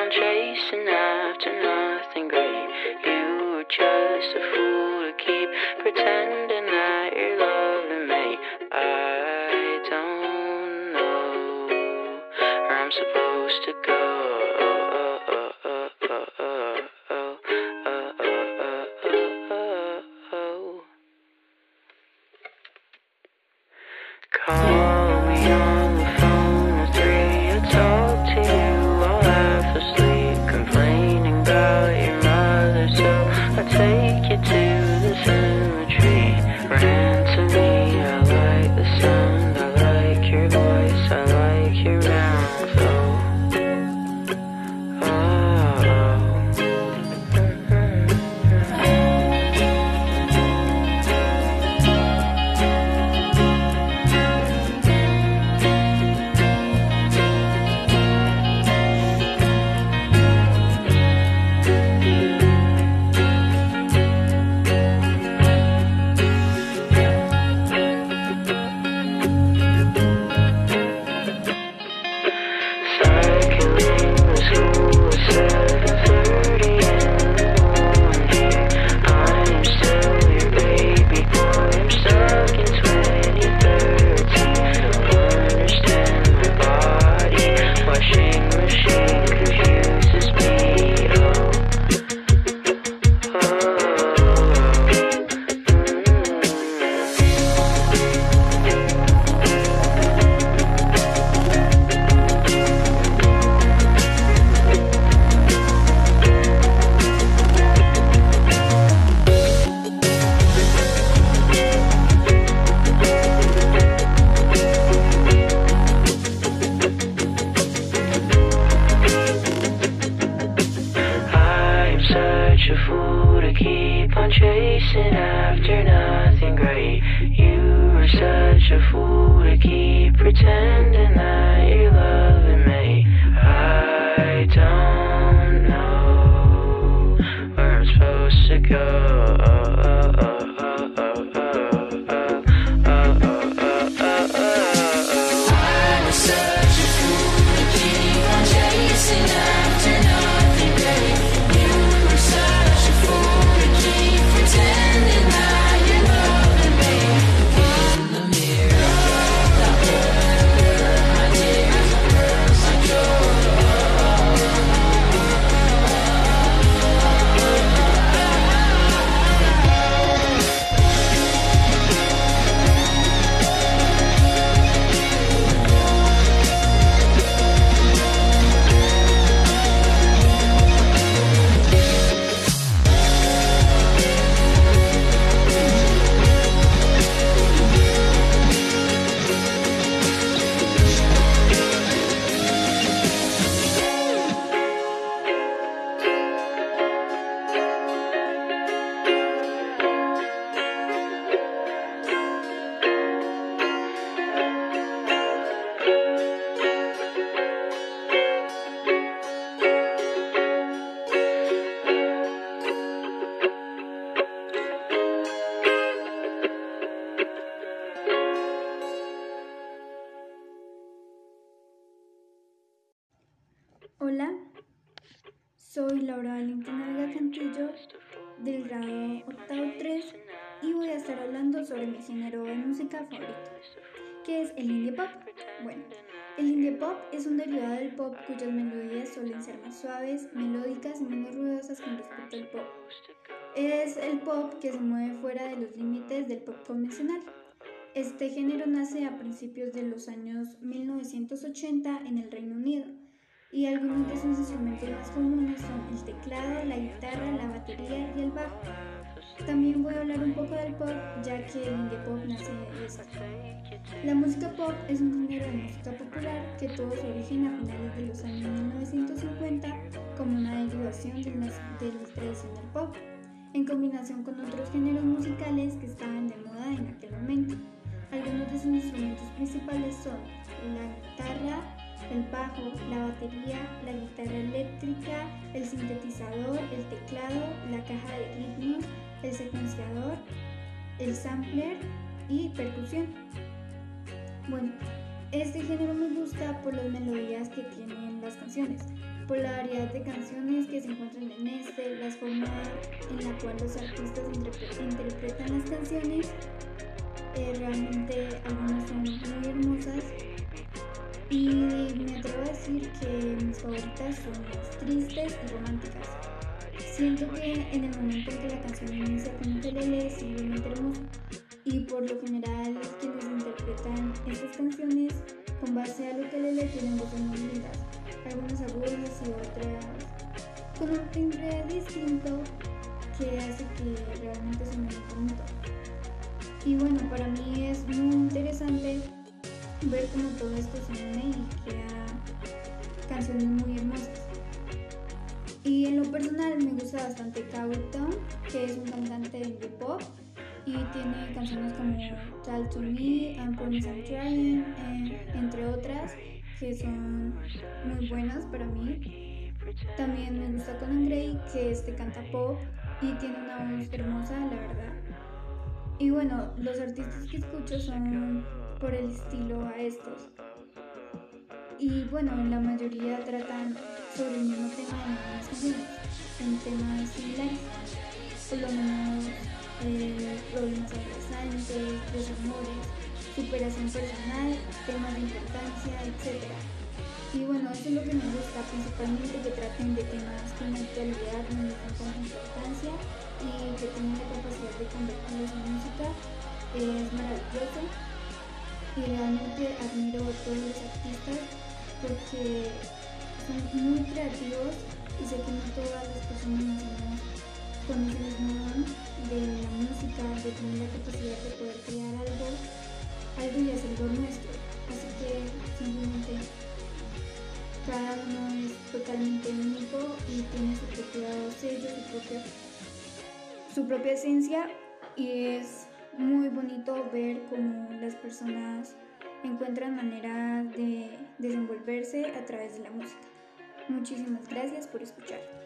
on chasing after nothing great. You were just a fool to keep pretending that you're loving me. I don't know where I'm supposed to go. Call such a fool to keep on chasing after nothing great. You are such a fool to keep pretending that you're loving me. Soy Laura Valentina Vega Cantillo del grado octavo 3 y voy a estar hablando sobre mi género de música favorito, que es el indie pop. Bueno, el indie pop es un derivado del pop cuyas melodías suelen ser más suaves, melódicas y menos ruidosas con respecto al pop. Es el pop que se mueve fuera de los límites del pop convencional. Este género nace a principios de los años 1980 en el Reino Unido y algunos de sus instrumentos más comunes son el teclado, la guitarra, la batería y el bajo. También voy a hablar un poco del pop, ya que el indie pop nace de esto. La música pop es un género de música popular que tuvo su origen a finales de los años 1950 como una derivación del, del tradicional pop, en combinación con otros géneros musicales que estaban de moda en aquel momento. Algunos de sus instrumentos principales son la guitarra, el bajo, la batería, la guitarra eléctrica, el sintetizador, el teclado, la caja de ritmos, el secuenciador, el sampler y percusión. Bueno, este género me gusta por las melodías que tienen las canciones, por la variedad de canciones que se encuentran en este, la forma en la cual los artistas interpre- interpretan las canciones. Eh, realmente algunas son muy hermosas y me atrevo a decir que mis favoritas son las tristes y románticas. Siento que en el momento en que la canción inicia con ukelele es simplemente hermoso y por lo general quienes interpretan estas canciones con base al ukelele tienen voces muy lindas, cómo todo esto une y crea canciones muy hermosas. Y en lo personal me gusta bastante Cowtown, que es un cantante de pop y tiene canciones como Talk to Me, and Promise I'm Trying, eh, entre otras que son muy buenas para mí. También me gusta Conan Gray, que este canta pop y tiene una voz hermosa, la verdad. Y bueno, los artistas que escucho son por el estilo a estos. Y bueno, la mayoría tratan sobre el mismo tema algunas canciones, en temas similares. Por lo menos eh, problemas adolescentes, desamores, superación personal, temas de importancia, etc. Y bueno, eso es lo que me gusta, principalmente que traten de temas que en la actualidad no dan tanta importancia y que tengan la capacidad de convertirlos en música. Es maravilloso y realmente admiro a todos los artistas porque son muy creativos y sé que no todas las personas nacemos con ese mismo don de la música, de tener la capacidad de poder crear algo, algo y hacerlo nuestro. Así que simplemente cada uno es totalmente único y tiene su propio sello, su propia, su propia esencia y es muy bonito ver cómo las personas encuentran maneras de desenvolverse a través de la música. Muchísimas gracias por escuchar.